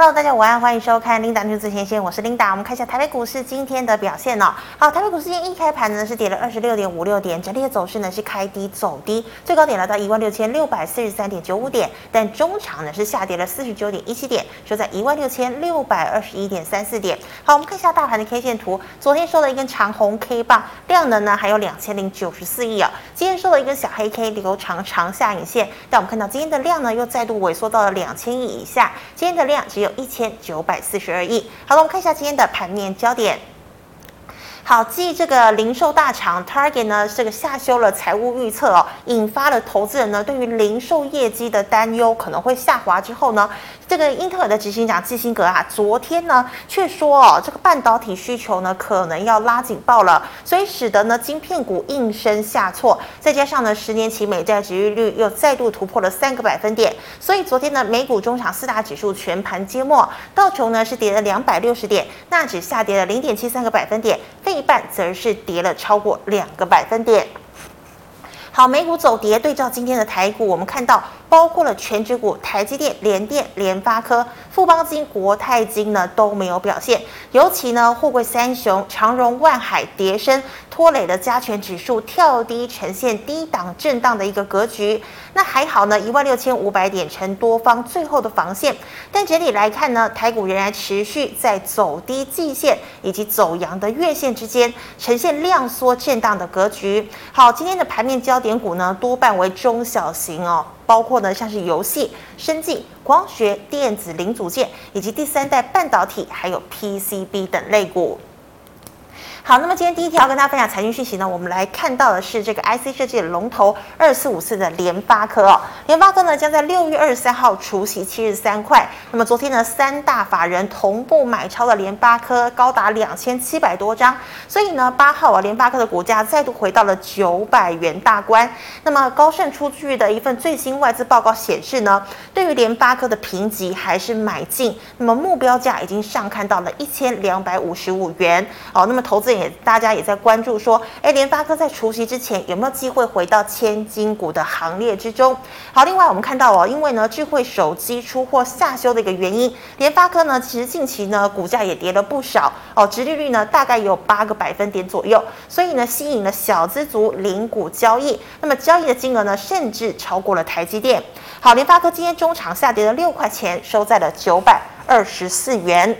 Hello，大家午安，欢迎收看 Linda 女子前线，我是 Linda。我们看一下台北股市今天的表现哦。好，台北股市今天一开盘呢是跌了二十六点五六点，整体的走势呢是开低走低，最高点来到一万六千六百四十三点九五点，但中场呢是下跌了四十九点一七点，收在一万六千六百二十一点三四点。好，我们看一下大盘的 K 线图，昨天收了一根长红 K 棒，量能呢还有两千零九十四亿啊。今天收了一根小黑 K，留长长下影线，但我们看到今天的量呢又再度萎缩到了两千亿以下，今天的量只有一千九百四十二亿。好了，我们看一下今天的盘面焦点。好，继这个零售大厂 Target 呢，这个下修了财务预测哦，引发了投资人呢对于零售业绩的担忧可能会下滑之后呢，这个英特尔的执行长基辛格啊，昨天呢却说哦，这个半导体需求呢可能要拉警报了，所以使得呢晶片股应声下挫，再加上呢十年期美债殖利率又再度突破了三个百分点，所以昨天呢美股中场四大指数全盘皆末，道琼呢是跌了两百六十点，纳指下跌了零点七三个百分点，费一半则是跌了超过两个百分点。好，美股走跌，对照今天的台股，我们看到。包括了全指股台积电、联电、联发科、富邦金、国泰金呢都没有表现，尤其呢货柜三雄长荣、万海跌升，拖累了加权指数跳低，呈现低档震荡的一个格局。那还好呢，一万六千五百点成多方最后的防线。但整体来看呢，台股仍然持续在走低季线以及走阳的月线之间，呈现量缩震荡的格局。好，今天的盘面焦点股呢多半为中小型哦。包括呢，像是游戏、生技、光学、电子零组件，以及第三代半导体，还有 PCB 等类股。好，那么今天第一条跟大家分享财经讯息呢，我们来看到的是这个 IC 设计的龙头二四五四的联发科哦。联发科呢将在六月二十三号除息七十三块。那么昨天呢三大法人同步买超了联发科高达两千七百多张，所以呢八号啊联发科的股价再度回到了九百元大关。那么高盛出具的一份最新外资报告显示呢，对于联发科的评级还是买进，那么目标价已经上看到了一千两百五十五元哦。那么投资。也大家也在关注说，哎，联发科在除夕之前有没有机会回到千金股的行列之中？好，另外我们看到哦，因为呢智慧手机出货下修的一个原因，联发科呢其实近期呢股价也跌了不少哦，直利率呢大概有八个百分点左右，所以呢吸引了小资族领股交易，那么交易的金额呢甚至超过了台积电。好，联发科今天中场下跌了六块钱，收在了九百二十四元。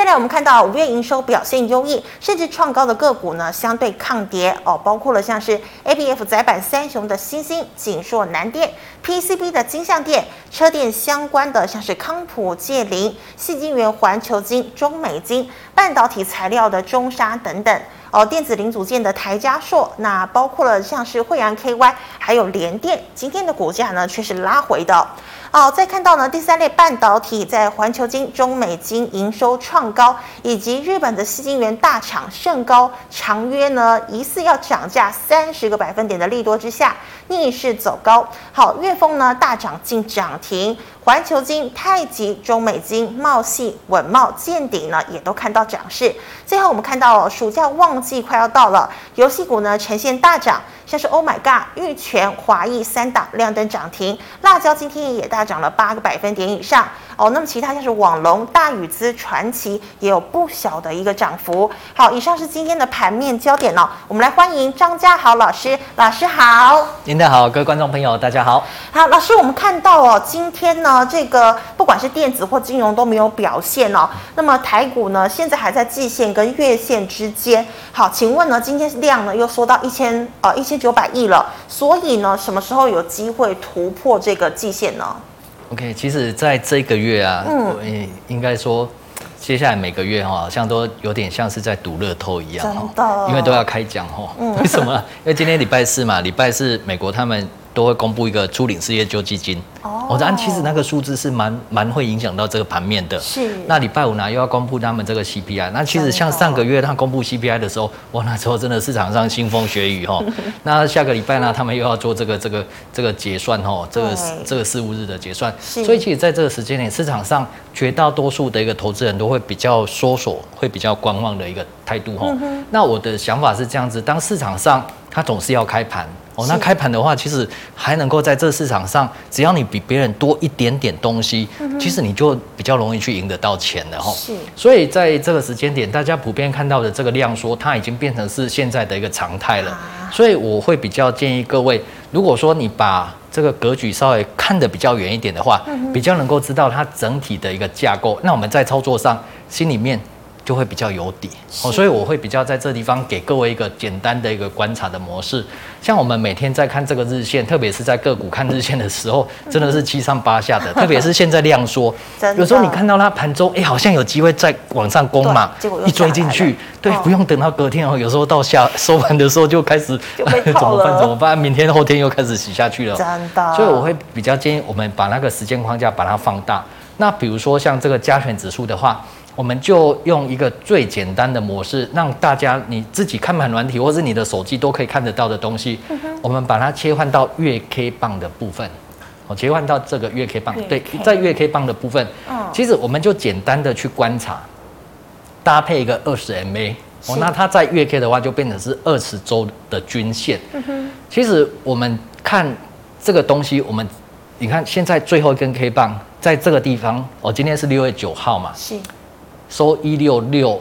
再来，我们看到五月营收表现优异，甚至创高的个股呢，相对抗跌哦，包括了像是 ABF 载板三雄的新兴、锦硕、南电，PCB 的金像电，车电相关的像是康普、界灵、细晶圆、环球晶、中美晶，半导体材料的中沙等等。哦，电子零组件的台嘉硕，那包括了像是慧洋 KY，还有联电，今天的股价呢却是拉回的。哦，再看到呢，第三类半导体在环球金、中美金营收创高，以及日本的矽晶圆大厂盛高长约呢，疑似要涨价三十个百分点的利多之下，逆势走高。好，月丰呢大涨近涨停。环球金、太极、中美金、茂系、稳茂见顶呢，也都看到涨势。最后我们看到，暑假旺季快要到了，游戏股呢呈现大涨，像是 Oh My God、玉泉、华义三档亮灯涨停，辣椒今天也大涨了八个百分点以上。哦，那么其他像是网龙、大宇资、传奇也有不小的一个涨幅。好，以上是今天的盘面焦点哦。我们来欢迎张家豪老师，老师好。您的好，各位观众朋友，大家好。好，老师，我们看到哦，今天呢，这个不管是电子或金融都没有表现哦。那么台股呢，现在还在季线跟月线之间。好，请问呢，今天量呢又缩到一千呃一千九百亿了，所以呢，什么时候有机会突破这个季线呢？OK，其实在这个月啊，嗯，应该说，接下来每个月哈，好像都有点像是在赌乐透一样哈，因为都要开奖哈。为什么？因为今天礼拜四嘛，礼拜四美国他们都会公布一个初领失业救济金。哦，但其实那个数字是蛮蛮会影响到这个盘面的。是。那礼拜五呢又要公布他们这个 CPI，那其实像上个月他公布 CPI 的时候，哇，那时候真的市场上腥风血雨哈。那下个礼拜呢，他们又要做这个这个这个结算哈，这个这个四五日的结算。是。所以其实在这个时间点，市场上绝大多数的一个投资人都会比较缩手，会比较观望的一个态度哈。那我的想法是这样子，当市场上它总是要开盘哦，那开盘的话，其实还能够在这市场上，只要你。比别人多一点点东西，嗯、其实你就比较容易去赢得到钱了哈。是，所以在这个时间点，大家普遍看到的这个量缩，它已经变成是现在的一个常态了。啊、所以我会比较建议各位，如果说你把这个格局稍微看得比较远一点的话，嗯、比较能够知道它整体的一个架构，那我们在操作上心里面。就会比较有底哦，所以我会比较在这地方给各位一个简单的一个观察的模式。像我们每天在看这个日线，特别是在个股看日线的时候，真的是七上八下的。特别是现在量缩，有时候你看到它盘中，哎，好像有机会再往上攻嘛，一追进去，对，不用等到隔天哦，有时候到下收盘的时候就开始 怎么办？怎么办？明天后天又开始洗下去了。真的，所以我会比较建议我们把那个时间框架把它放大。那比如说像这个加权指数的话。我们就用一个最简单的模式，让大家你自己看盘软体，或是你的手机都可以看得到的东西。嗯、我们把它切换到月 K 棒的部分，哦，切换到这个月 K 棒。对，在月 K 棒的部分，哦、其实我们就简单的去观察，搭配一个二十 MA。哦，那它在月 K 的话，就变成是二十周的均线。嗯、哼其实我们看这个东西，我们你看现在最后一根 K 棒在这个地方，哦，今天是六月九号嘛。是。收一六六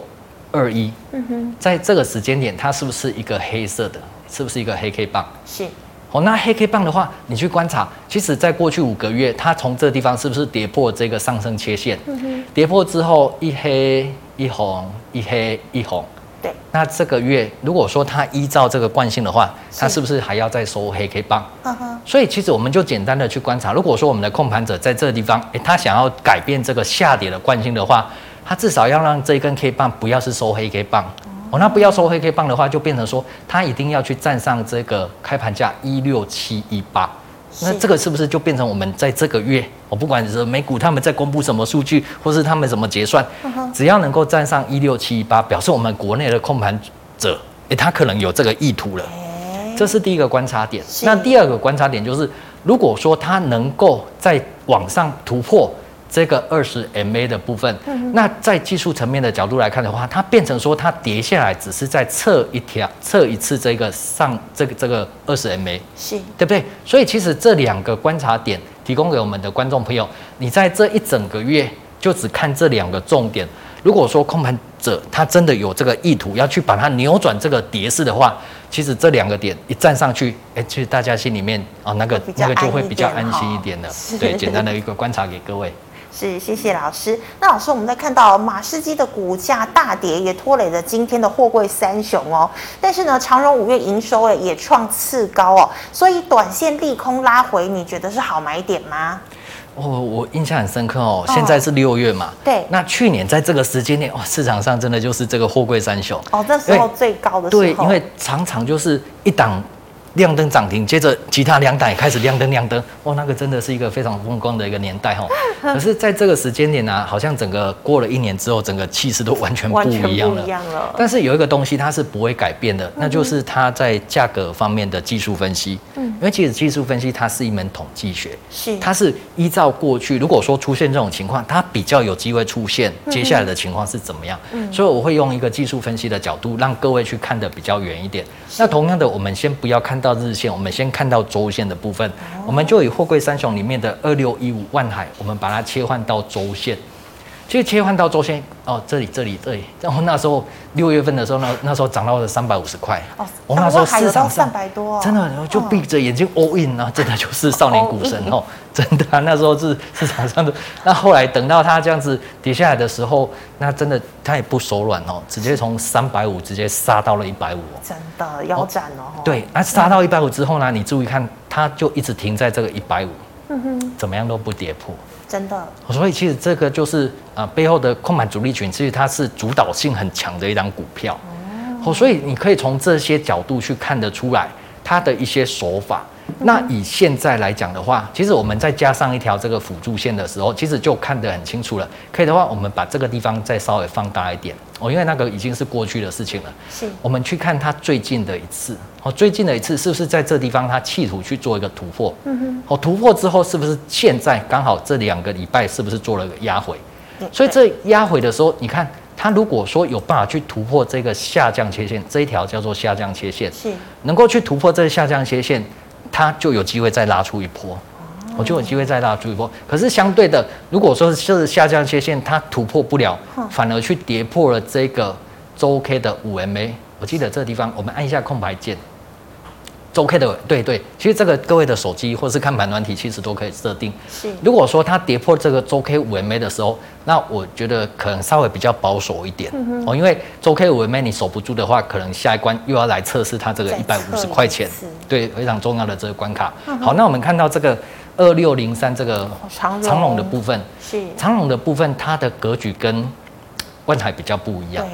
二一，嗯哼，在这个时间点，它是不是一个黑色的？是不是一个黑 K 棒？是。哦，那黑 K 棒的话，你去观察，其实在过去五个月，它从这个地方是不是跌破这个上升切线？嗯哼。跌破之后，一黑一红，一黑一红。对。那这个月，如果说它依照这个惯性的话，它是不是还要再收黑 K 棒？嗯哼。所以其实我们就简单的去观察，如果说我们的控盘者在这个地方，诶，他想要改变这个下跌的惯性的话。它至少要让这一根 K 棒不要是收黑 K 棒。哦，那不要收黑 K 棒的话，就变成说它一定要去站上这个开盘价一六七一八，那这个是不是就变成我们在这个月，我不管是美股他们在公布什么数据，或是他们怎么结算，只要能够站上一六七一八，表示我们国内的控盘者，诶，他可能有这个意图了，这是第一个观察点。那第二个观察点就是，如果说它能够再往上突破。这个二十 MA 的部分，嗯、那在技术层面的角度来看的话，它变成说它跌下来只是在测一条测一次这个上这个这个二十 MA，是对不对？所以其实这两个观察点提供给我们的观众朋友，你在这一整个月就只看这两个重点。如果说控盘者他真的有这个意图要去把它扭转这个跌势的话，其实这两个点一站上去，哎，其实大家心里面啊、哦、那个那个就会比较安心一点的。是对，简单的一个观察给各位。是，谢谢老师。那老师，我们在看到马士基的股价大跌，也拖累了今天的货柜三雄哦。但是呢，长荣五月营收诶也创次高哦，所以短线利空拉回，你觉得是好买点吗？哦，我印象很深刻哦。现在是六月嘛，哦、对。那去年在这个时间点，哇，市场上真的就是这个货柜三雄哦，那时候最高的时候。对，因为常常就是一档。亮灯涨停，接着其他两档也开始亮灯亮灯，哇，那个真的是一个非常风光的一个年代哈。可是，在这个时间点呢、啊，好像整个过了一年之后，整个气势都完全不一样了。但是有一个东西它是不会改变的，那就是它在价格方面的技术分析。嗯，因为其实技术分析它是一门统计学，是它是依照过去，如果说出现这种情况，它比较有机会出现接下来的情况是怎么样。嗯，所以我会用一个技术分析的角度，让各位去看得比较远一点。那同样的，我们先不要看到到日线，我们先看到周线的部分。我们就以货柜三雄里面的二六一五万海，我们把它切换到周线。其实切换到周线哦，这里这里这里，然后那时候六月份的时候，那那时候涨到了三百五十块。哦，我们那时候市场上真的就闭着眼睛 all in 啊，真的就是少年股神哦，真的啊，那时候是市场上的。那后来等到它这样子跌下来的时候，那真的它也不手软哦，直接从三百五直接杀到了一百五。真的腰斩哦。对，那杀到一百五之后呢，你注意看，它就一直停在这个一百五，嗯哼，怎么样都不跌破。真的，所以其实这个就是啊、呃，背后的控盘主力群，其实它是主导性很强的一张股票。哦，所以你可以从这些角度去看得出来它的一些手法。那以现在来讲的话，其实我们再加上一条这个辅助线的时候，其实就看得很清楚了。可以的话，我们把这个地方再稍微放大一点哦，因为那个已经是过去的事情了。是，我们去看它最近的一次哦，最近的一次是不是在这地方它企图去做一个突破？嗯哼。哦，突破之后是不是现在刚好这两个礼拜是不是做了个压回？所以这压回的时候，你看它如果说有办法去突破这个下降切线，这一条叫做下降切线，是能够去突破这个下降切线。它就有机会再拉出一波，我就有机会再拉出一波。可是相对的，如果说是下降切线它突破不了，反而去跌破了这个周 K 的五 MA，我记得这个地方我们按一下空白键。周 K 的对对，其实这个各位的手机或者是看盘软体，其实都可以设定。是，如果说它跌破这个周 K 五 MA 的时候，那我觉得可能稍微比较保守一点、嗯、哦，因为周 K 五 MA 你守不住的话，可能下一关又要来测试它这个一百五十块钱，对，非常重要的这个关卡。嗯、好，那我们看到这个二六零三这个长龙的部分，是。长龙的部分，它的格局跟万海比较不一样。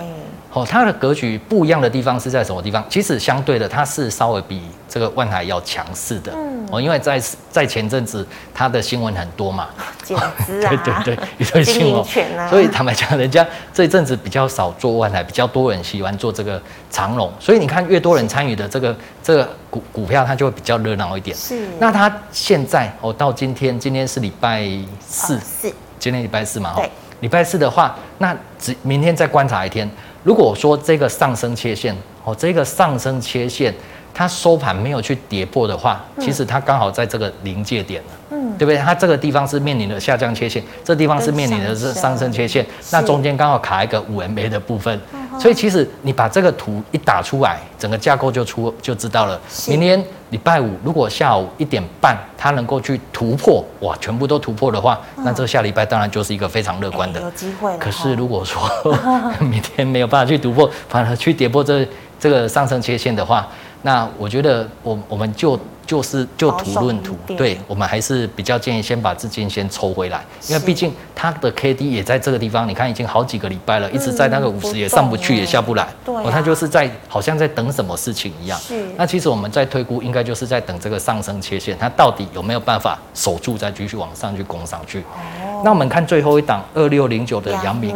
哦，它的格局不一样的地方是在什么地方？其实相对的，它是稍微比这个万海要强势的。嗯，哦，因为在在前阵子它的新闻很多嘛，减资啊，对对对，一堆新闻，啊、所以坦白讲，人家这一阵子比较少做万海，比较多人喜欢做这个长荣，所以你看越多人参与的这个这个股股票，它就会比较热闹一点。是，那它现在哦，到今天，今天是礼拜四，四，今天礼拜四嘛，对，礼拜四的话，那只明天再观察一天。如果说这个上升切线哦，这个上升切线它收盘没有去跌破的话，其实它刚好在这个临界点了，嗯，对不对？它这个地方是面临的下降切线，这地方是面临的是上升切线，那中间刚好卡一个五 MA 的部分，所以其实你把这个图一打出来，整个架构就出就知道了。明天礼拜五如果下午一点半它能够去突破，哇，全部都突破的话，那这下礼拜当然就是一个非常乐观的，有机会。可是如果说 明天没有办法去突破，反而去跌破这这个上升切线的话，那我觉得我我们就就是就图论图，对，我们还是比较建议先把资金先抽回来，因为毕竟它的 K D 也在这个地方，你看已经好几个礼拜了，一直在那个五十也上不去也下不来，对，它就是在好像在等什么事情一样。是，那其实我们在推估，应该就是在等这个上升切线，它到底有没有办法守住，再继续往上去攻上去。哦，那我们看最后一档二六零九的阳明，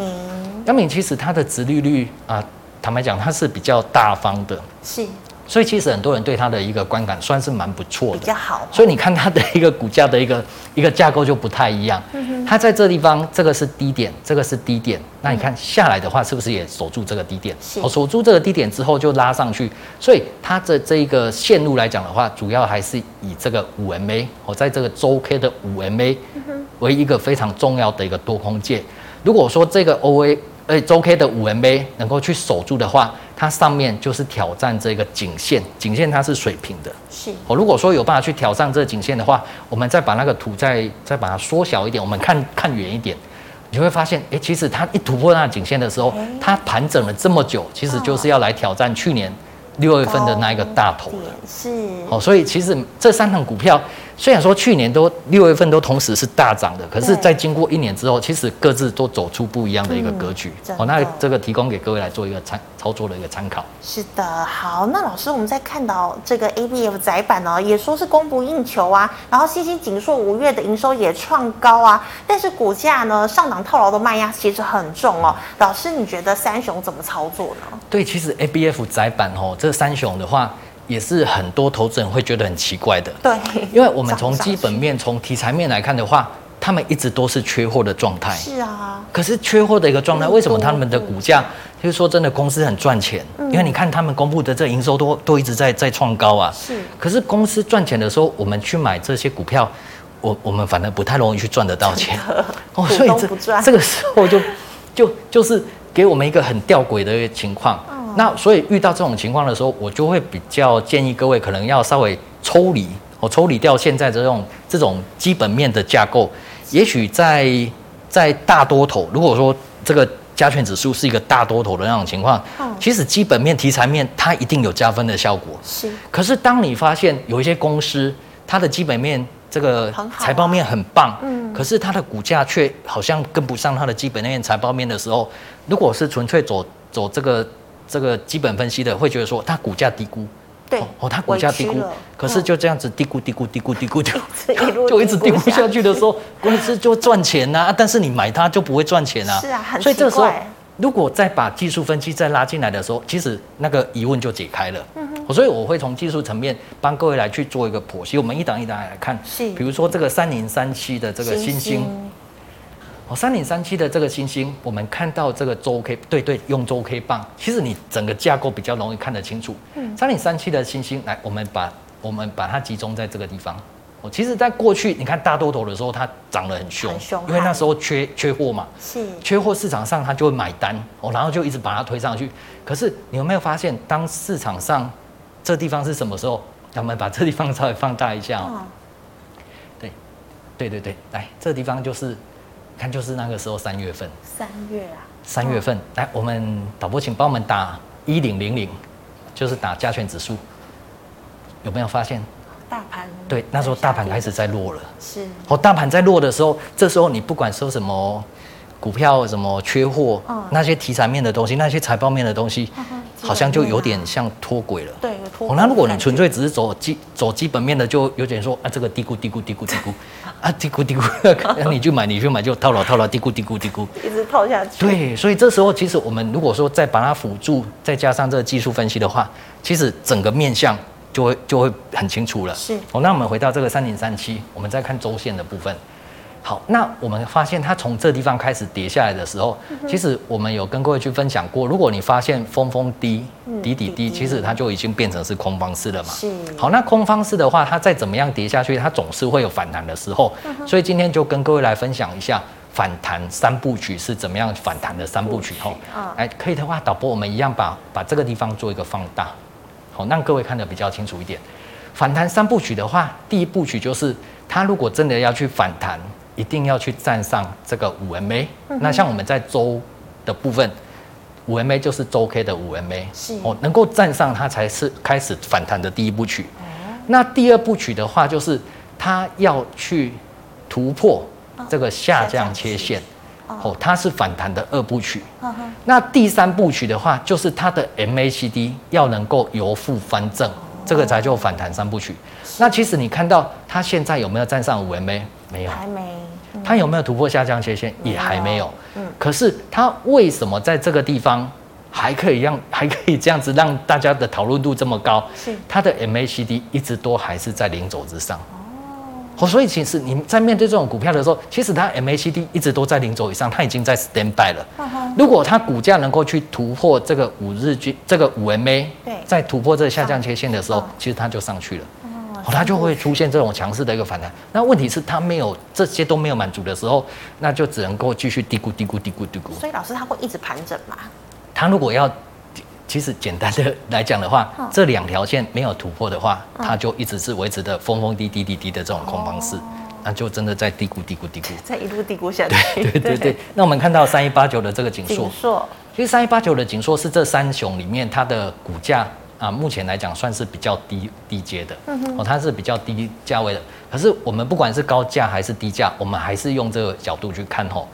阳明其实它的殖利率啊，坦白讲它是比较大方的，是。所以其实很多人对它的一个观感算是蛮不错的，比较好。所以你看它的一个股价的一个一个架构就不太一样。它在这地方，这个是低点，这个是低点。那你看下来的话，是不是也守住这个低点？哦，守住这个低点之后就拉上去。所以它的这一个线路来讲的话，主要还是以这个五 MA 哦，在这个周 K 的五 MA 为一个非常重要的一个多空界。如果说这个 OA 呃周 K 的五 MA 能够去守住的话，它上面就是挑战这个颈线，颈线它是水平的。是。哦如果说有办法去挑战这个颈线的话，我们再把那个图再再把它缩小一点，我们看看远一点，你会发现，哎，其实它一突破那个颈线的时候，它盘整了这么久，其实就是要来挑战去年六月份的那一个大头。是。哦，所以其实这三档股票。虽然说去年都六月份都同时是大涨的，可是，在经过一年之后，其实各自都走出不一样的一个格局。哦，那这个提供给各位来做一个参操作的一个参考。是的，好，那老师，我们在看到这个 ABF 窄板呢，也说是供不应求啊，然后新兴景硕五月的营收也创高啊，但是股价呢上档套牢的卖压其实很重哦。老师，你觉得三雄怎么操作呢？对，其实 ABF 窄板哦，这三雄的话。也是很多投资人会觉得很奇怪的，对，因为我们从基本面、从题材面来看的话，他们一直都是缺货的状态。是啊，可是缺货的一个状态，为什么他们的股价？就是说真的，公司很赚钱，因为你看他们公布的这营收都都一直在在创高啊。是，可是公司赚钱的时候，我们去买这些股票，我我们反而不太容易去赚得到钱。哦，所以这这个时候就就就是给我们一个很吊诡的一个情况。那所以遇到这种情况的时候，我就会比较建议各位可能要稍微抽离，我抽离掉现在这种这种基本面的架构。也许在在大多头，如果说这个加权指数是一个大多头的那种情况，其实基本面、题材面它一定有加分的效果。是。可是当你发现有一些公司，它的基本面这个财报面很棒，嗯，可是它的股价却好像跟不上它的基本面财报面的时候，如果是纯粹走走这个。这个基本分析的会觉得说，它股价低估，对哦，它股价低估，可是就这样子低估低估低估低估就 就一直低估下去的时候，公司就赚钱呐、啊，但是你买它就不会赚钱啊。是啊，很。所以这时候如果再把技术分析再拉进来的时候，其实那个疑问就解开了。嗯哼。所以我会从技术层面帮各位来去做一个剖析。我们一档一档来看，是，比如说这个三零三七的这个欣兴。哦，三零三七的这个星星，我们看到这个周 K，对对，用周 K 棒，其实你整个架构比较容易看得清楚。嗯，三零三七的星星，来，我们把我们把它集中在这个地方。哦，其实，在过去你看大多头的时候，它涨得很凶，因为那时候缺缺货嘛，是缺货，市场上它就会买单哦，然后就一直把它推上去。可是你有没有发现，当市场上这地方是什么时候？我们把这地方稍微放大一下哦。对，对对对，来，这地方就是，看就是那个时候三月份。三月啊。三月份，来，我们导播请帮我们打一零零零，就是打加权指数，有没有发现？大盘对，那时候大盘开始在落了，是哦。大盘在落的时候，这时候你不管说什么股票什么缺货，嗯，那些题材面的东西，那些财报面的东西，好像就有点像脱轨了。对，脱轨。哦，那如果你纯粹只是走基走基本面的，就有点说啊，这个低估低估低估低估 啊，嘀咕嘀咕，那你去买你去买就套牢套牢，嘀咕嘀咕嘀咕，一直套下去。对，所以这时候其实我们如果说再把它辅助，再加上这个技术分析的话，其实整个面向。就会就会很清楚了。是哦，那我们回到这个三零三七，我们再看周线的部分。好，那我们发现它从这地方开始跌下来的时候，嗯、其实我们有跟各位去分享过，如果你发现峰峰低，底底低，其实它就已经变成是空方式了嘛。是。好，那空方式的话，它再怎么样跌下去，它总是会有反弹的时候。嗯、所以今天就跟各位来分享一下反弹三部曲是怎么样反弹的三部曲。哈，哎，可以的话，导播我们一样把把这个地方做一个放大。好，让各位看得比较清楚一点。反弹三部曲的话，第一部曲就是它如果真的要去反弹，一定要去站上这个五 MA。那像我们在周的部分，五 MA 就是周 K 的五 MA，是哦，能够站上它才是开始反弹的第一部曲。那第二部曲的话，就是它要去突破这个下降切线。哦，它是反弹的二部曲。那第三部曲的话，就是它的 MACD 要能够由负翻正，这个才叫反弹三部曲。那其实你看到它现在有没有站上五 MA？没有，还没。它有没有突破下降切线？也还没有。嗯。可是它为什么在这个地方还可以让 还可以这样子让大家的讨论度这么高？是。它的 MACD 一直都还是在零轴之上。哦，所以其实你在面对这种股票的时候，其实它 MACD 一直都在零轴以上，它已经在 stand by 了。如果它股价能够去突破这个五日均，这个五 MA，对，在突破这个下降切线的时候，其实它就上去了。哦，它就会出现这种强势的一个反弹。那问题是它没有这些都没有满足的时候，那就只能够继续嘀咕嘀咕嘀咕嘀咕。所以老师他会一直盘整吗？他如果要。其实简单的来讲的话，这两条线没有突破的话，它就一直是维持的峰峰低低低低的这种空方式，那就真的在嘀咕嘀咕嘀咕，在一路嘀咕下去。对对对对。那我们看到三一八九的这个景硕，景硕，其实三一八九的景硕是这三雄里面它的股价啊，目前来讲算是比较低低阶的，哦，它是比较低价位的。可是我们不管是高价还是低价，我们还是用这个角度去看吼，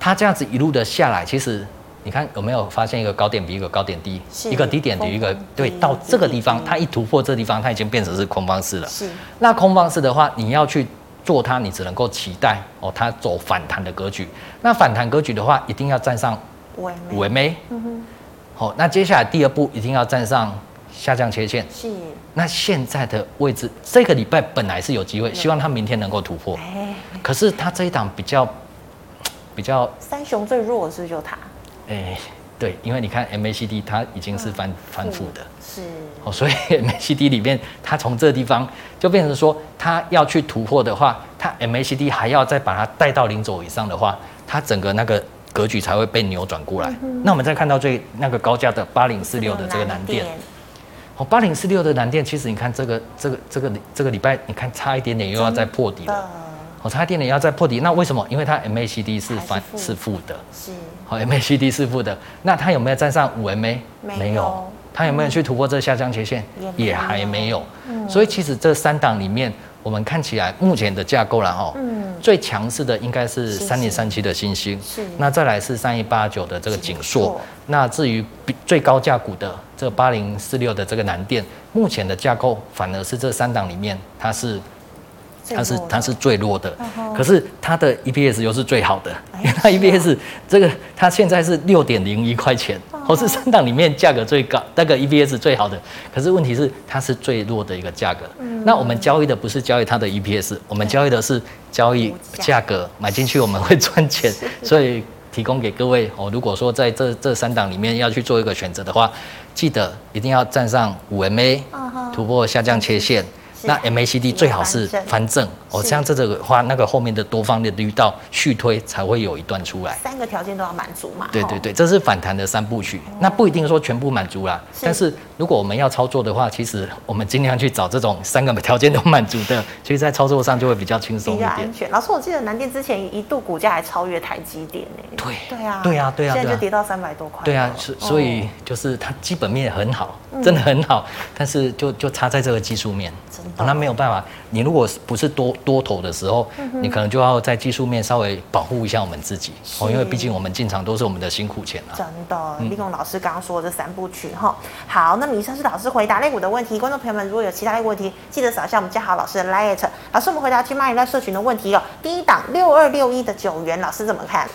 它这样子一路的下来，其实。你看有没有发现一个高点比一个高点低，一个低点比一个对，到这个地方，它一突破这个地方，它已经变成是空方式了。是。那空方式的话，你要去做它，你只能够期待哦，它走反弹的格局。那反弹格局的话，一定要站上五 MA。嗯哼。好，那接下来第二步一定要站上下降切线。是。那现在的位置，这个礼拜本来是有机会，希望它明天能够突破。可是它这一档比较 比较。三雄最弱是不是就它。哎、欸，对，因为你看 MACD 它已经是翻翻负的，是哦，所以 MACD 里面它从这个地方就变成说，它要去突破的话，它 MACD 还要再把它带到零轴以上的话，它整个那个格局才会被扭转过来。嗯、那我们再看到最那个高价的八零四六的这个南电，哦，八零四六的蓝电，其实你看这个这个这个这个礼拜，你看差一点点又要再破底了。哦差一点点要再破底，那为什么？因为它 MACD 是反是负的，是好 MACD 是负的，那它有没有站上五 MA？没有，它有没有去突破这下降切线？也还没有。所以其实这三档里面，我们看起来目前的架构然后，最强势的应该是三零三七的星星，是。那再来是三一八九的这个景硕，那至于比最高价股的这八零四六的这个南电，目前的架构反而是这三档里面它是。它是它是最弱的，可是它的 EPS 又是最好的，因为 它 EPS 这个它现在是六点零一块钱，我是三档里面价格最高，那个 EPS 最好的，可是问题是它是最弱的一个价格。那我们交易的不是交易它的 EPS，我们交易的是交易价格，买进去我们会赚钱，所以提供给各位哦。如果说在这这三档里面要去做一个选择的话，记得一定要站上五 MA 突破下降切线。那 MACD 最好是翻正哦，像这个的话，那个后面的多方的绿道续推才会有一段出来。三个条件都要满足嘛？对对对，这是反弹的三部曲，那不一定说全部满足啦。但是如果我们要操作的话，其实我们尽量去找这种三个条件都满足的，其实在操作上就会比较轻松一点。比较安全。老师，我记得南电之前一度股价还超越台积电呢。对对啊，对啊，对啊，现在就跌到三百多块。对啊，所所以就是它基本面很好，真的很好，但是就就差在这个技术面。真的，那没有办法。你如果不是多多头的时候，你可能就要在技术面稍微保护一下我们自己哦，因为毕竟我们进场都是我们的辛苦钱啊。真的，利用老师刚刚说的这三部曲哈。好，那以上是老师回答类股的问题。观众朋友们，如果有其他类股问题，记得扫一下我们嘉豪老师的 LINE。老师，我们回答去蚂蚁赖社群的问题哦。第一档六二六一的九元，老师怎么看？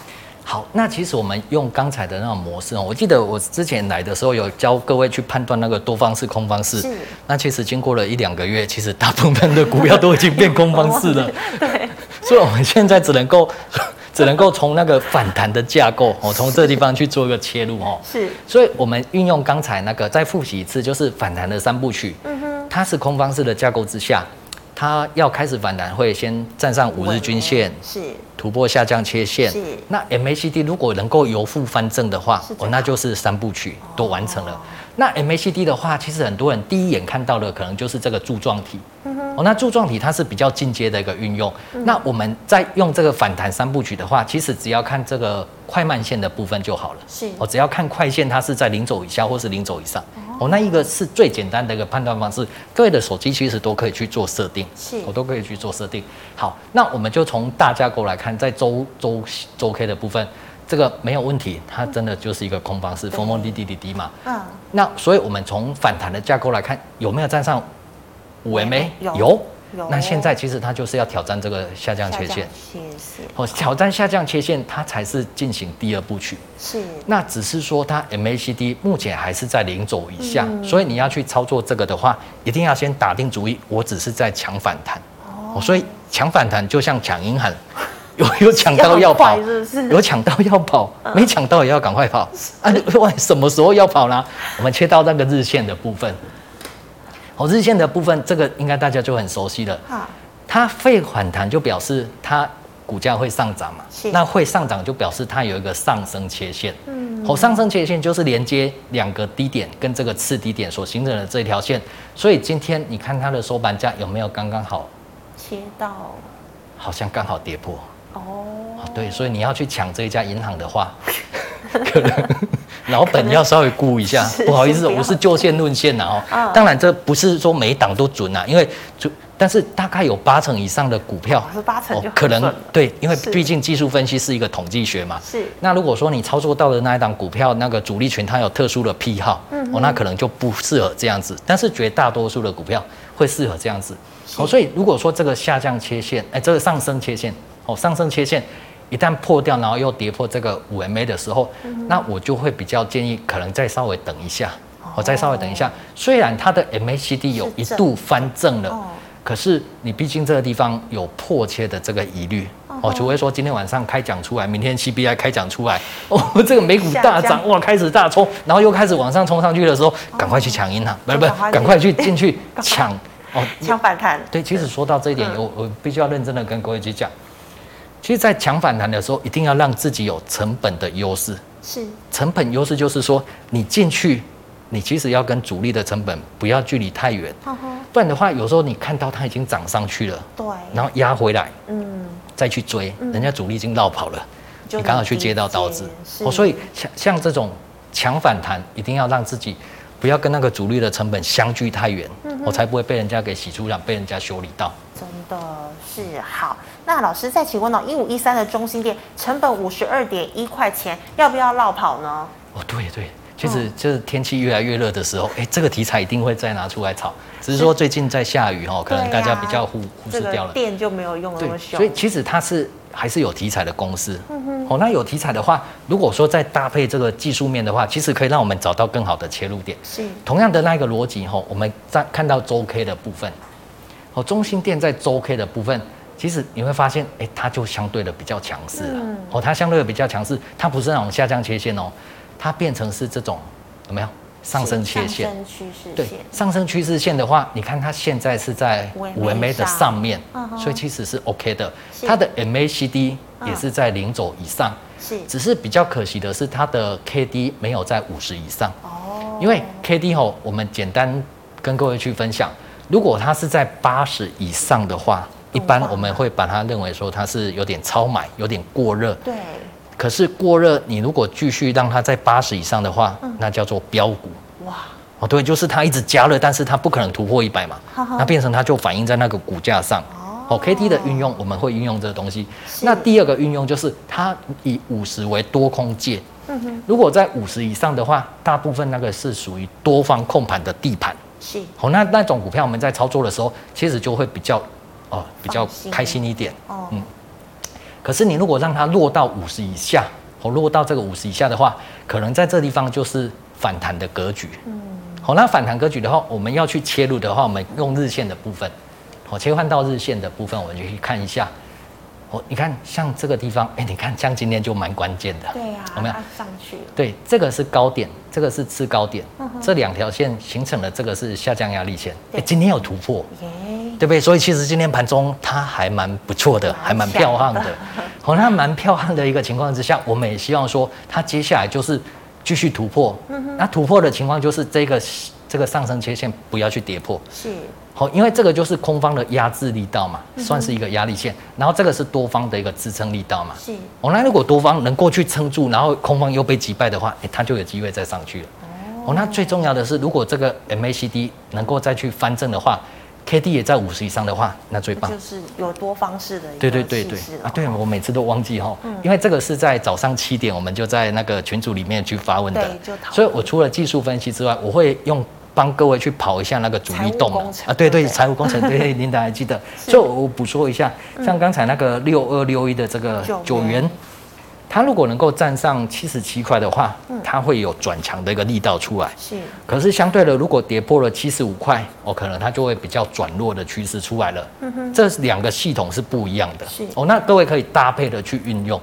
好，那其实我们用刚才的那种模式哦，我记得我之前来的时候有教各位去判断那个多方式、空方式。是。那其实经过了一两个月，其实大部分的股票都已经变空方式了。对。所以我们现在只能够，只能够从那个反弹的架构哦，从这个地方去做一个切入哦。是。所以我们运用刚才那个再复习一次，就是反弹的三部曲。嗯哼。它是空方式的架构之下。它要开始反弹，会先站上五日均线，是突破下降切线。是那 MACD 如果能够由负翻正的话，哦，那就是三部曲都完成了。哦、那 MACD 的话，其实很多人第一眼看到的可能就是这个柱状体。哦，那柱状体它是比较进阶的一个运用。嗯、那我们在用这个反弹三部曲的话，其实只要看这个快慢线的部分就好了。是，哦，只要看快线，它是在零轴以下或是零轴以上。哦，那一个是最简单的一个判断方式，各位的手机其实都可以去做设定，是，我都可以去做设定。好，那我们就从大架构来看，在周周周 K 的部分，这个没有问题，它真的就是一个空方式，峰峰低低低低嘛。嗯。那所以我们从反弹的架构来看，有没有站上五 MA？有。有那现在其实它就是要挑战这个下降切线，哦，挑战下降切线，它才是进行第二部曲。是，那只是说它 MACD 目前还是在零轴以下，嗯、所以你要去操作这个的话，一定要先打定主意，我只是在抢反弹。哦，所以抢反弹就像抢银行，有有抢到要跑，是是有抢到要跑，没抢到也要赶快跑。啊，问什么时候要跑呢？我们切到那个日线的部分。哦，日线的部分，这个应该大家就很熟悉了。好它会反弹，就表示它股价会上涨嘛。是那会上涨，就表示它有一个上升切线。嗯。哦，上升切线就是连接两个低点跟这个次低点所形成的这条线。所以今天你看它的收盘价有没有刚刚好切到？好像刚好跌破。哦。对，所以你要去抢这一家银行的话，可能。老本要稍微估一下，不好意思，我是就线论线呐哦。当然这不是说每一档都准啊，因为就但是大概有八成以上的股票，八成就可能对，因为毕竟技术分析是一个统计学嘛。是。那如果说你操作到的那一档股票，那个主力群它有特殊的癖好，嗯哦，那可能就不适合这样子。但是绝大多数的股票会适合这样子。哦，所以如果说这个下降切线，哎，这个上升切线，哦，上升切线。一旦破掉，然后又跌破这个五 MA 的时候，嗯、那我就会比较建议，可能再稍微等一下，我、哦、再稍微等一下。虽然它的 MACD 有一度翻正了，正哦、可是你毕竟这个地方有迫切的这个疑虑哦，除非说今天晚上开奖出来，明天 CBI 开奖出来，哦，这个美股大涨降。哇，开始大冲，然后又开始往上冲上去的时候，赶快去抢银行，不是不是，赶快去进去 抢哦，抢反弹。对，其实说到这一点，我、嗯、我必须要认真的跟各位去讲。其实，在抢反弹的时候，一定要让自己有成本的优势。是，成本优势就是说，你进去，你其实要跟主力的成本不要距离太远。呵呵不然的话，有时候你看到它已经涨上去了，对，然后压回来，嗯，再去追，嗯、人家主力已经绕跑了，你刚好去接到刀子。哦，所以像像这种抢反弹，一定要让自己不要跟那个主力的成本相距太远，我、才不会被人家给洗出，让被人家修理到。真的是好。那老师再请问哦，一五一三的中心店成本五十二点一块钱，要不要落跑呢？哦，对对，其实就是天气越来越热的时候，哎，这个题材一定会再拿出来炒。只是说最近在下雨哦，可能大家比较忽忽视掉了。电就没有用那么凶。所以其实它是还是有题材的公司。嗯哼。哦，那有题材的话，如果说再搭配这个技术面的话，其实可以让我们找到更好的切入点。是。同样的那个逻辑哈，我们在看到周 K 的部分，哦，中心店在周 K 的部分。其实你会发现，哎，它就相对的比较强势了。哦，它相对的比较强势，它不是那种下降切线哦，它变成是这种有没有？上升切线，上升趋势线。对，上升趋势线的话，你看它现在是在五 MA 的上。面，所以其实是 OK 的。它的 MACD 也是在零轴以上，是，只是比较可惜的是它的 KD 没有在五十以上。哦，因为 KD 吼，我们简单跟各位去分享，如果它是在八十以上的话，一般我们会把它认为说它是有点超买，有点过热。对。可是过热，你如果继续让它在八十以上的话，嗯、那叫做飙股。哇，哦，对，就是它一直加热，但是它不可能突破一百嘛，呵呵那变成它就反映在那个股价上。哦，K D 的运用我们会运用这个东西。是那第二个运用就是它以五十为多空界。嗯哼，如果在五十以上的话，大部分那个是属于多方控盘的地盘。是，哦，那那种股票我们在操作的时候，其实就会比较哦比较开心一点。哦，嗯。可是你如果让它落到五十以下，哦，落到这个五十以下的话，可能在这地方就是反弹的格局。嗯，好，那反弹格局的话，我们要去切入的话，我们用日线的部分，好，切换到日线的部分，我们就去看一下。哦，你看像这个地方，哎，你看像今天就蛮关键的。对呀，有没有上去？对，这个是高点，这个是次高点，这两条线形成了这个是下降压力线。哎，今天有突破。对不对？所以其实今天盘中它还蛮不错的，还蛮漂亮的。好，那蛮漂亮的一个情况之下，我们也希望说它接下来就是继续突破。那突破的情况就是这个这个上升切线不要去跌破。是。好，因为这个就是空方的压制力道嘛，算是一个压力线。然后这个是多方的一个支撑力道嘛。是。哦，那如果多方能够去撑住，然后空方又被击败的话，哎，它就有机会再上去了。哦。那最重要的是，如果这个 MACD 能够再去翻正的话。K D 也在五十以上的话，那最棒。就是有多方式的。对对对对啊，对我每次都忘记哈，嗯、因为这个是在早上七点，我们就在那个群组里面去发问的。所以我除了技术分析之外，我会用帮各位去跑一下那个主力动能啊，对对，财务工程，对对，琳达还记得。是所以我补说一下，像刚才那个六二六一的这个九元。它如果能够站上七十七块的话，它会有转强的一个力道出来。是，可是相对的，如果跌破了七十五块，哦，可能它就会比较转弱的趋势出来了。嗯哼，这两个系统是不一样的。是，哦，那各位可以搭配的去运用。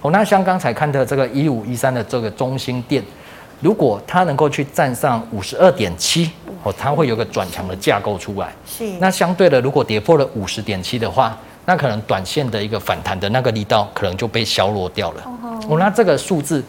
哦，那像刚才看的这个一五一三的这个中心店，如果它能够去站上五十二点七，哦，它会有个转强的架构出来。是，那相对的，如果跌破了五十点七的话，那可能短线的一个反弹的那个力道可能就被削弱掉了。哦，那这个数字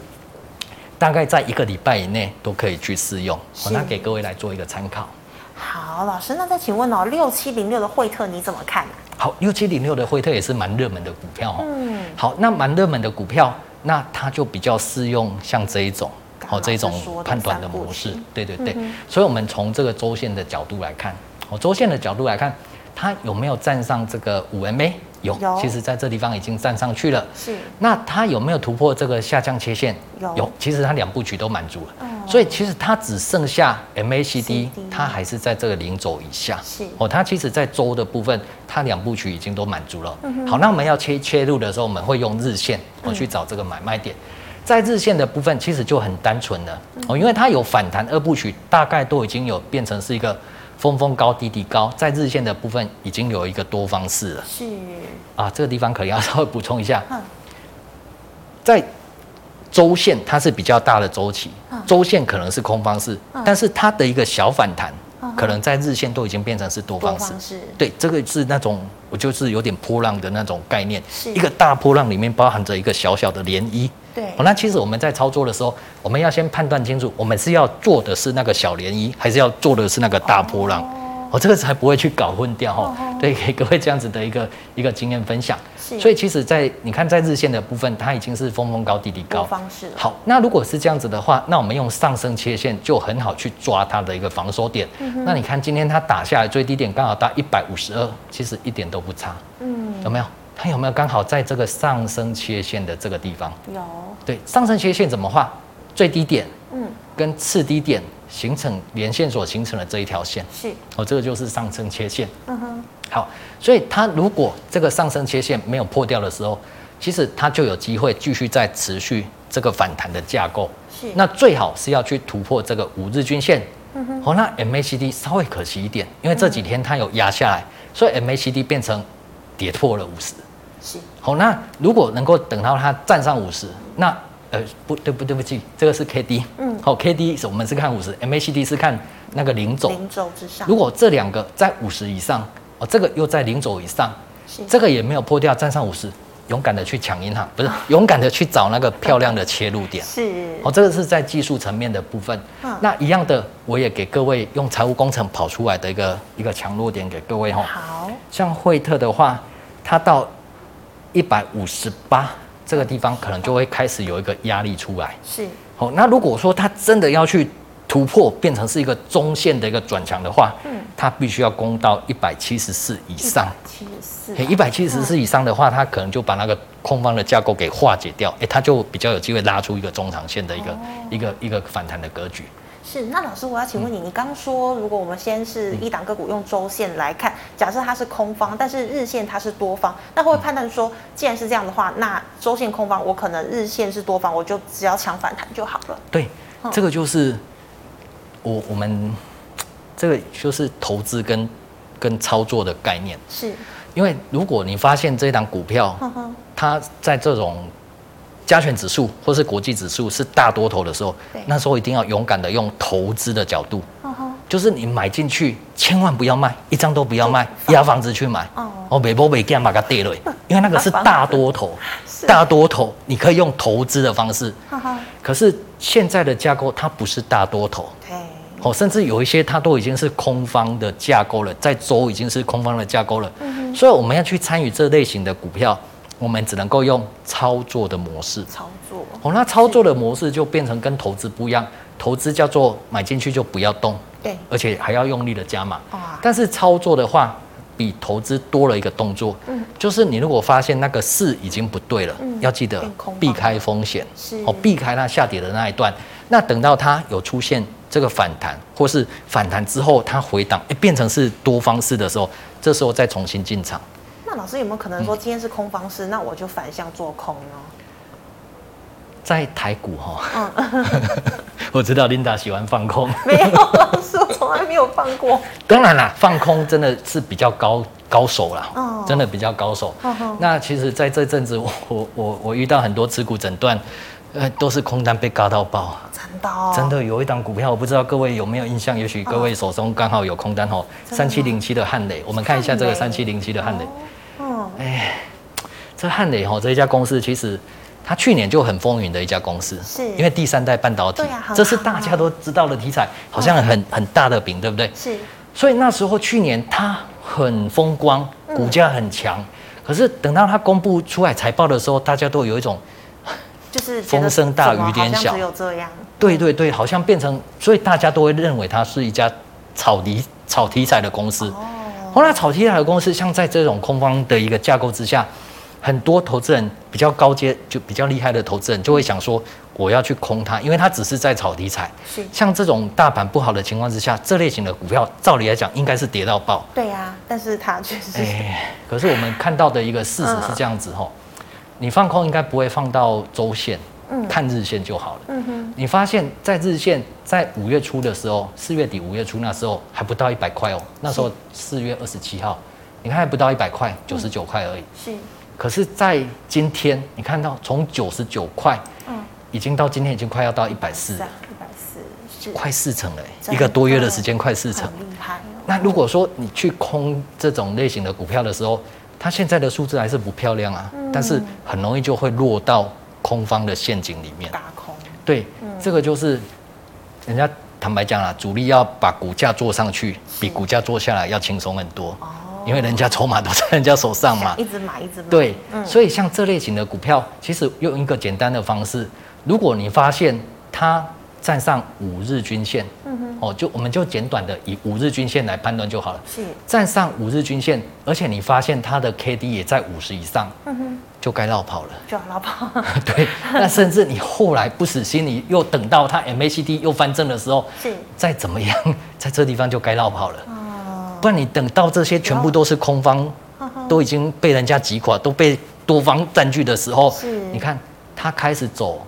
大概在一个礼拜以内都可以去试用。我那给各位来做一个参考。好，老师，那再请问哦，六七零六的惠特你怎么看？好，六七零六的惠特也是蛮热门的股票哦。嗯。好，那蛮热门的股票，那它就比较适用像这一种，好这一种判断的模式。对对对。所以，我们从这个周线的角度来看，哦，周线的角度来看。它有没有站上这个五 MA？有，有其实在这地方已经站上去了。是，那它有没有突破这个下降切线？有，有，其实它两部曲都满足了。嗯，所以其实它只剩下 MACD，它还是在这个零轴以下。是，哦，它其实在周的部分，它两部曲已经都满足了。嗯哼，好，那我们要切切入的时候，我们会用日线，我去找这个买卖点。在日线的部分，其实就很单纯了。哦，因为它有反弹二部曲，大概都已经有变成是一个。峰峰高，低低高，在日线的部分已经有一个多方式了。是。啊，这个地方可能要稍微补充一下，在周线它是比较大的周期，周线可能是空方式，但是它的一个小反弹，可能在日线都已经变成是多方式。对，这个是那种我就是有点波浪的那种概念，一个大波浪里面包含着一个小小的涟漪。对，那其实我们在操作的时候，我们要先判断清楚，我们是要做的是那个小涟漪，还是要做的是那个大波浪？哦，这个才不会去搞混掉哈。对，给各位这样子的一个一个经验分享。是，所以其实，在你看在日线的部分，它已经是峰峰高，低低高方式。好，那如果是这样子的话，那我们用上升切线就很好去抓它的一个防守点。那你看今天它打下来最低点刚好到一百五十二，其实一点都不差。嗯，有没有？它有没有刚好在这个上升切线的这个地方？有。对，上升切线怎么画？最低点，嗯，跟次低点形成连线所形成的这一条线，是。哦，这个就是上升切线。嗯哼。好，所以它如果这个上升切线没有破掉的时候，其实它就有机会继续再持续这个反弹的架构。是。那最好是要去突破这个五日均线。嗯哼。哦，那 MACD 稍微可惜一点，因为这几天它有压下来，所以 MACD 变成跌破了五十。是，好，那如果能够等到它站上五十，那呃，不对不对不起，这个是 K D，嗯，好，K D 是我们是看五十，M A C D 是看那个零轴，零轴之上。如果这两个在五十以上，哦，这个又在零轴以上，是。这个也没有破掉，站上五十，勇敢的去抢银行，不是 勇敢的去找那个漂亮的切入点，是，哦，这个是在技术层面的部分。嗯，那一样的，我也给各位用财务工程跑出来的一个一个强弱点给各位哈。好，像惠特的话，它到一百五十八。这个地方可能就会开始有一个压力出来，是。好，那如果说它真的要去突破，变成是一个中线的一个转强的话，嗯，它必须要攻到一百七十四以上。七十四。一百七十四以上的话，它可能就把那个空方的架构给化解掉，哎，它就比较有机会拉出一个中长线的一个、哦、一个一个反弹的格局。是，那老师，我要请问你，你刚说，如果我们先是一档个股用周线来看，假设它是空方，但是日线它是多方，那会不会判断说，既然是这样的话，那周线空方，我可能日线是多方，我就只要抢反弹就好了？对，这个就是我我们这个就是投资跟跟操作的概念。是，因为如果你发现这一档股票，它在这种。加权指数或是国际指数是大多头的时候，那时候一定要勇敢的用投资的角度，就是你买进去千万不要卖，一张都不要卖，押房子去买。哦，别波别干把它跌了，因为那个是 大多头，大多头你可以用投资的方式。可是现在的架构它不是大多头，哦，甚至有一些它都已经是空方的架构了，在周已经是空方的架构了。所以我们要去参与这类型的股票。我们只能够用操作的模式操作哦，那操作的模式就变成跟投资不一样。投资叫做买进去就不要动，对，而且还要用力的加码。但是操作的话，比投资多了一个动作，嗯，就是你如果发现那个势已经不对了，嗯，要记得避开风险，是哦，避开它下跌的那一段。那等到它有出现这个反弹，或是反弹之后它回档，哎，变成是多方式的时候，这时候再重新进场。老师有没有可能说今天是空方式，嗯、那我就反向做空呢？在台股哈，嗯，我知道 Linda 喜欢放空，没有，老师我从来没有放过。当然啦，放空真的是比较高高手啦，哦，真的比较高手。哦、那其实在这阵子，我我我我遇到很多持股诊断，呃，都是空单被嘎到爆。真的，哦，真的有一档股票，我不知道各位有没有印象？也许各位手中刚好有空单哦，三七零七的汉磊，我们看一下这个三七零七的汉磊。哎，这汉磊哈这一家公司，其实他去年就很风云的一家公司，是因为第三代半导体，这是大家都知道的题材，好像很很大的饼，对不对？是。所以那时候去年它很风光，股价很强，可是等到它公布出来财报的时候，大家都有一种就是风声大雨点小，只有这样。对对对，好像变成，所以大家都会认为它是一家炒题炒题材的公司。后来炒题材的公司，像在这种空方的一个架构之下，很多投资人比较高阶就比较厉害的投资人就会想说，我要去空它，因为它只是在炒题材。是。像这种大盘不好的情况之下，这类型的股票，照理来讲应该是跌到爆。对呀、啊，但是它确实。哎，可是我们看到的一个事实是这样子吼，你放空应该不会放到周线。看日线就好了。嗯哼，你发现，在日线在五月初的时候，四月底五月初那时候还不到一百块哦。那时候四月二十七号，你看还不到一百块，九十九块而已。是。可是，在今天，你看到从九十九块，嗯，已经到今天已经快要到一百四，一百四，快四成了，一个多月的时间，快四成。厉害。那如果说你去空这种类型的股票的时候，它现在的数字还是不漂亮啊，但是很容易就会落到。空方的陷阱里面，打空。对，嗯、这个就是人家坦白讲啦，主力要把股价做上去，比股价做下来要轻松很多。哦，因为人家筹码都在人家手上嘛，一直买，一直买。对，嗯、所以像这类型的股票，其实用一个简单的方式，如果你发现它站上五日均线，嗯哼，哦，就我们就简短的以五日均线来判断就好了。是，站上五日均线，而且你发现它的 K D 也在五十以上，嗯哼。就该绕跑了，就要绕跑。对，那甚至你后来不死心，你又等到它 MACD 又翻正的时候，是。再怎么样，在这地方就该绕跑了。哦，不然你等到这些全部都是空方，都已经被人家击垮，都被多方占据的时候，是，你看它开始走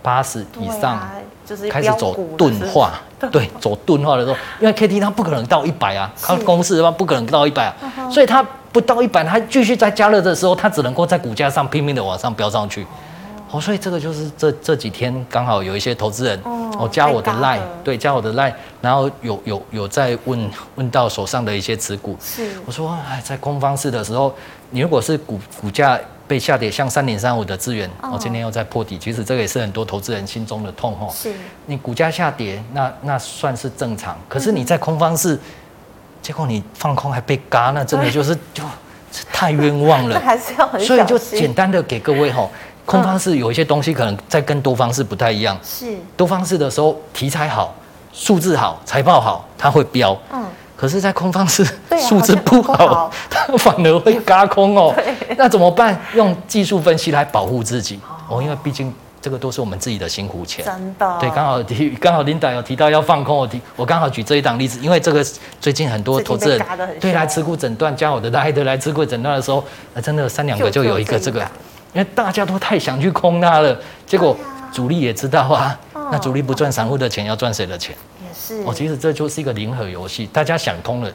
八十以上，就是开始走钝化，对，走钝化的时候，因为 K T 它不可能到一百啊，它公式的话不可能到一百啊，所以它。不到一百，它继续在加热的时候，它只能够在股价上拼命的往上飙上去。哦，所以这个就是这这几天刚好有一些投资人哦加我的 line，对，加我的 line，然后有有有在问问到手上的一些持股，是，我说哎，在空方式的时候，你如果是股股价被下跌，像三点三五的资源，我今天又在破底，其实这个也是很多投资人心中的痛吼。是，你股价下跌，那那算是正常，可是你在空方式，结果你放空还被嘎，那真的就是就太冤枉了。还是要很所以就简单的给各位吼。空方式有一些东西可能在跟多方式不太一样。是多方式的时候，题材好、数字好、财报好，它会飙。嗯。可是，在空方是数字 不好，它反而会嘎空哦。那怎么办？用技术分析来保护自己哦，因为毕竟这个都是我们自己的辛苦钱。真的。对，刚好提，刚好 Linda 有提到要放空，我提，我刚好举这一档例子，因为这个最近很多投资人对来持股诊断，加我的来的来持股诊断的时候，那真的三两个就有一个这个。因为大家都太想去空它了，结果主力也知道啊，那主力不赚散户的钱，要赚谁的钱？哦，其实这就是一个零和游戏，大家想通了，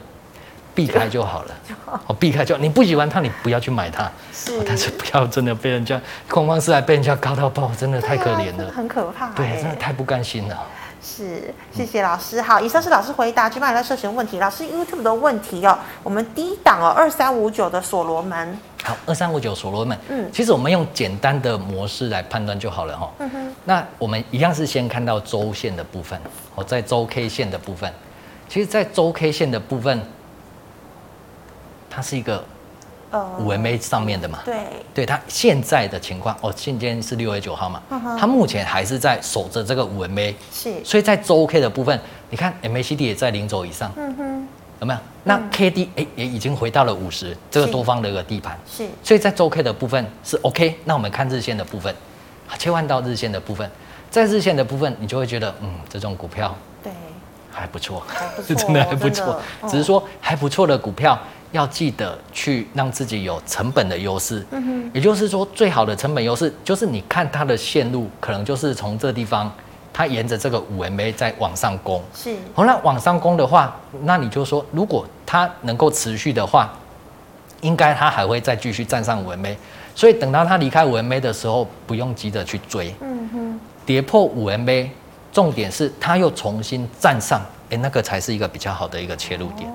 避开就好了。哦，避开就，你不喜欢它，你不要去买它。是。但是不要真的被人家空方式来被人家搞到爆，真的太可怜了。很可怕。对，真的太不甘心了。是，谢谢老师。好，以上是老师回答举办人在社群问题。老师 YouTube 的问题哦，我们第一档哦，二三五九的所罗门。好，二三五九所罗门。嗯，其实我们用简单的模式来判断就好了哈。嗯哼。那我们一样是先看到周线的部分，哦，在周 K 线的部分，其实，在周 K 线的部分，它是一个呃五 MA 上面的嘛。对。对它现在的情况，哦，今天是六月九号嘛。嗯。它目前还是在守着这个五 MA。是。所以在周 K 的部分，你看 MACD 也在零轴以上。嗯哼。有没有？那 K D 哎也已经回到了五十，这个多方的一个地盘。是。所以在周 K 的部分是 OK。那我们看日线的部分，切换到日线的部分，在日线的部分，你就会觉得，嗯，这种股票对还不错，还不错，真的还不错。只是说还不错的股票，要记得去让自己有成本的优势。嗯哼。也就是说，最好的成本优势就是你看它的线路，可能就是从这地方。它沿着这个五 MA 在往上攻，是。好，那往上攻的话，那你就说，如果它能够持续的话，应该它还会再继续站上五 MA。所以等到它离开五 MA 的时候，不用急着去追。嗯哼。跌破五 MA，重点是它又重新站上，哎，那个才是一个比较好的一个切入点。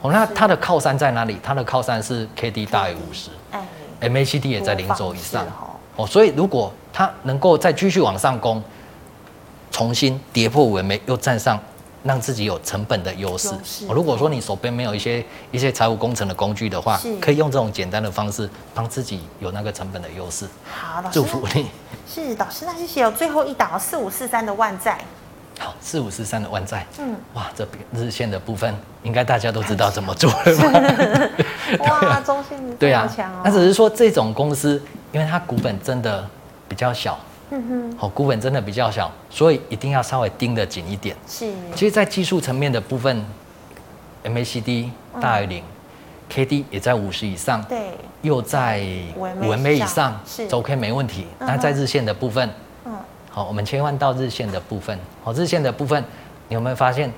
哦。那它的靠山在哪里？它的靠山是 KD 大于五十，哎，MACD 也在零轴以上。哦。所以如果它能够再继续往上攻。重新跌破五 MA 又站上，让自己有成本的优势。如果说你手边没有一些一些财务工程的工具的话，可以用这种简单的方式帮自己有那个成本的优势。好，老师，祝福你。是老师，那谢谢。有最后一档四五四三的万载。好，四五四三的万载。嗯，哇，这日线的部分应该大家都知道怎么做了吧？哇，中性对啊，那只是说这种公司，因为它股本真的比较小。嗯哼，好，股本真的比较小，所以一定要稍微盯得紧一点。是，其实，在技术层面的部分，MACD 大于零，KD 也在五十以上，对，又在五 MA 以上，是，周 K 没问题。那在日线的部分，嗯，好，我们切换到日线的部分，好，日线的部分，你有没有发现？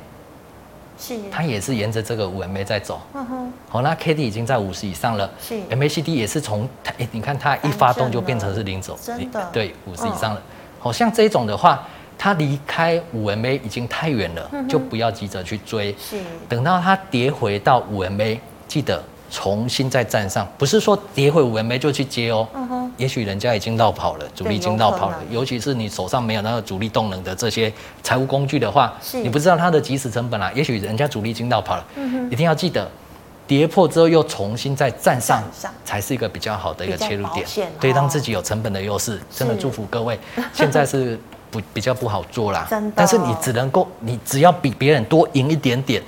是，它也是沿着这个五 MA 在走。嗯哼。好，那 KD 已经在五十以上了。是。MACD 也是从它，哎，你看它一发动就变成是零轴。真的。对，五十以上了。好像这种的话，它离开五 MA 已经太远了，就不要急着去追。是。等到它跌回到五 MA，记得。重新再站上，不是说跌回五 MA 就去接哦。嗯哼。也许人家已经绕跑了，主力已经绕跑了。尤其是你手上没有那个主力动能的这些财务工具的话，你不知道它的即时成本啊。也许人家主力已经绕跑了。嗯。一定要记得，跌破之后又重新再站上，才是一个比较好的一个切入点。对，让自己有成本的优势。真的祝福各位。现在是不比较不好做啦。但是你只能够，你只要比别人多赢一点点。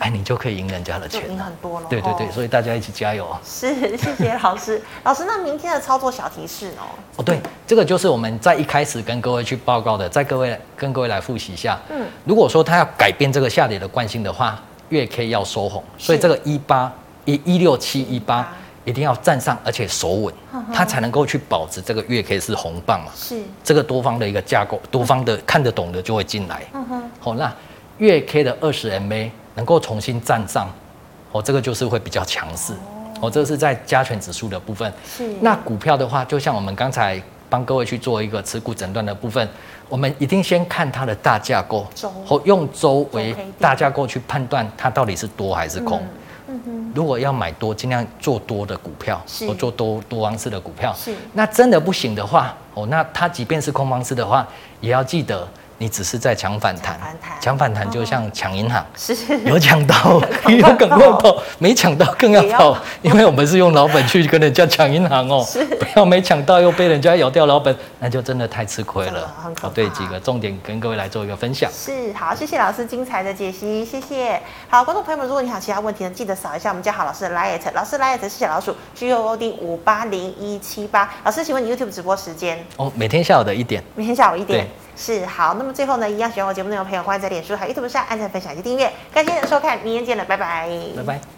哎，你就可以赢人家的钱，赢很多了。对对对，所以大家一起加油啊！是，谢谢老师。老师，那明天的操作小提示哦？哦，对，这个就是我们在一开始跟各位去报告的，在各位跟各位来复习一下。嗯，如果说他要改变这个下跌的惯性的话，月 K 要收红，所以这个一八一一六七一八一定要站上，而且守稳，它才能够去保持这个月 K 是红棒嘛。是，这个多方的一个架构，多方的看得懂的就会进来。嗯哼，好，那月 K 的二十 MA。能够重新站上，哦，这个就是会比较强势，哦，这个是在加权指数的部分。是。那股票的话，就像我们刚才帮各位去做一个持股诊断的部分，我们一定先看它的大架构，或用周为大架构去判断它到底是多还是空。嗯嗯、如果要买多，尽量做多的股票，或做多多方式的股票。是，那真的不行的话，哦，那它即便是空方式的话，也要记得。你只是在抢反弹，抢反弹就像抢银行，是 有抢到，有赶快跑，没抢到更要跑，因为我们是用老本去跟人家抢银行哦，不要没抢到又被人家咬掉老本，那就真的太吃亏了。好，对几个重点跟各位来做一个分享。是，好，谢谢老师精彩的解析，谢谢。好，观众朋友们，如果你有其他问题呢，记得扫一下我们家好老师的 LINE，老师 LINE 是小老鼠 G O O D 五八零一七八。老师，请问你 YouTube 直播时间？哦，每天下午的一点。每天下午一点。是好，那么最后呢，一样喜欢我节目内容的朋友，欢迎在脸书还有 YouTube 上按赞、分享及订阅。感谢您的收看，明天见了，拜拜。拜拜。